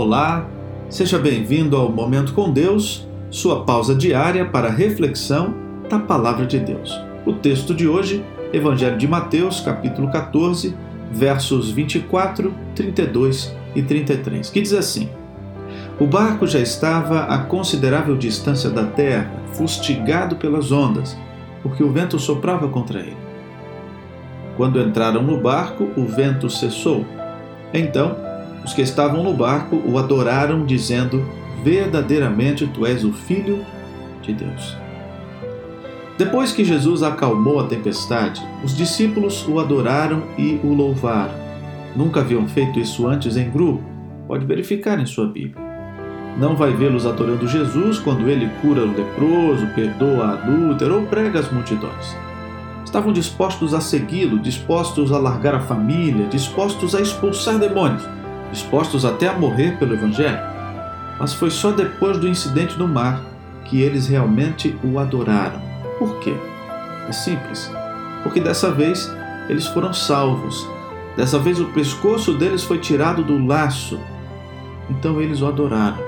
Olá, seja bem-vindo ao Momento com Deus, sua pausa diária para reflexão da Palavra de Deus. O texto de hoje, Evangelho de Mateus, capítulo 14, versos 24, 32 e 33, que diz assim: O barco já estava a considerável distância da terra, fustigado pelas ondas, porque o vento soprava contra ele. Quando entraram no barco, o vento cessou. Então, os que estavam no barco o adoraram, dizendo: Verdadeiramente tu és o Filho de Deus. Depois que Jesus acalmou a tempestade, os discípulos o adoraram e o louvaram. Nunca haviam feito isso antes em grupo, pode verificar em sua Bíblia. Não vai vê-los adorando Jesus quando ele cura o leproso, perdoa a adúltera ou prega as multidões. Estavam dispostos a segui-lo, dispostos a largar a família, dispostos a expulsar demônios dispostos até a morrer pelo Evangelho. Mas foi só depois do incidente no mar que eles realmente o adoraram. Por quê? É simples. Porque dessa vez eles foram salvos. Dessa vez o pescoço deles foi tirado do laço. Então eles o adoraram.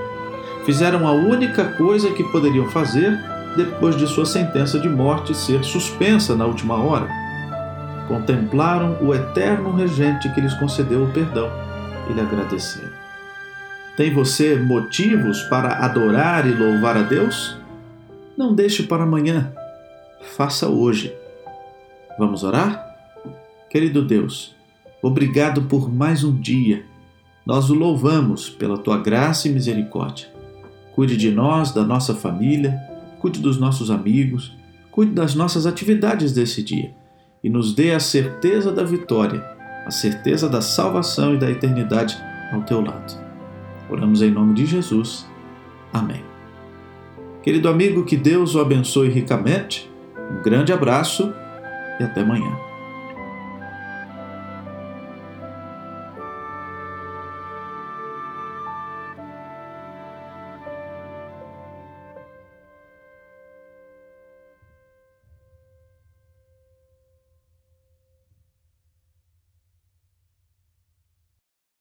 Fizeram a única coisa que poderiam fazer depois de sua sentença de morte ser suspensa na última hora. Contemplaram o eterno regente que lhes concedeu o perdão e lhe agradecer. Tem você motivos para adorar e louvar a Deus? Não deixe para amanhã, faça hoje. Vamos orar? Querido Deus, obrigado por mais um dia. Nós o louvamos pela tua graça e misericórdia. Cuide de nós, da nossa família, cuide dos nossos amigos, cuide das nossas atividades desse dia e nos dê a certeza da vitória a certeza da salvação e da eternidade ao teu lado. Oramos em nome de Jesus. Amém. Querido amigo, que Deus o abençoe ricamente. Um grande abraço e até amanhã.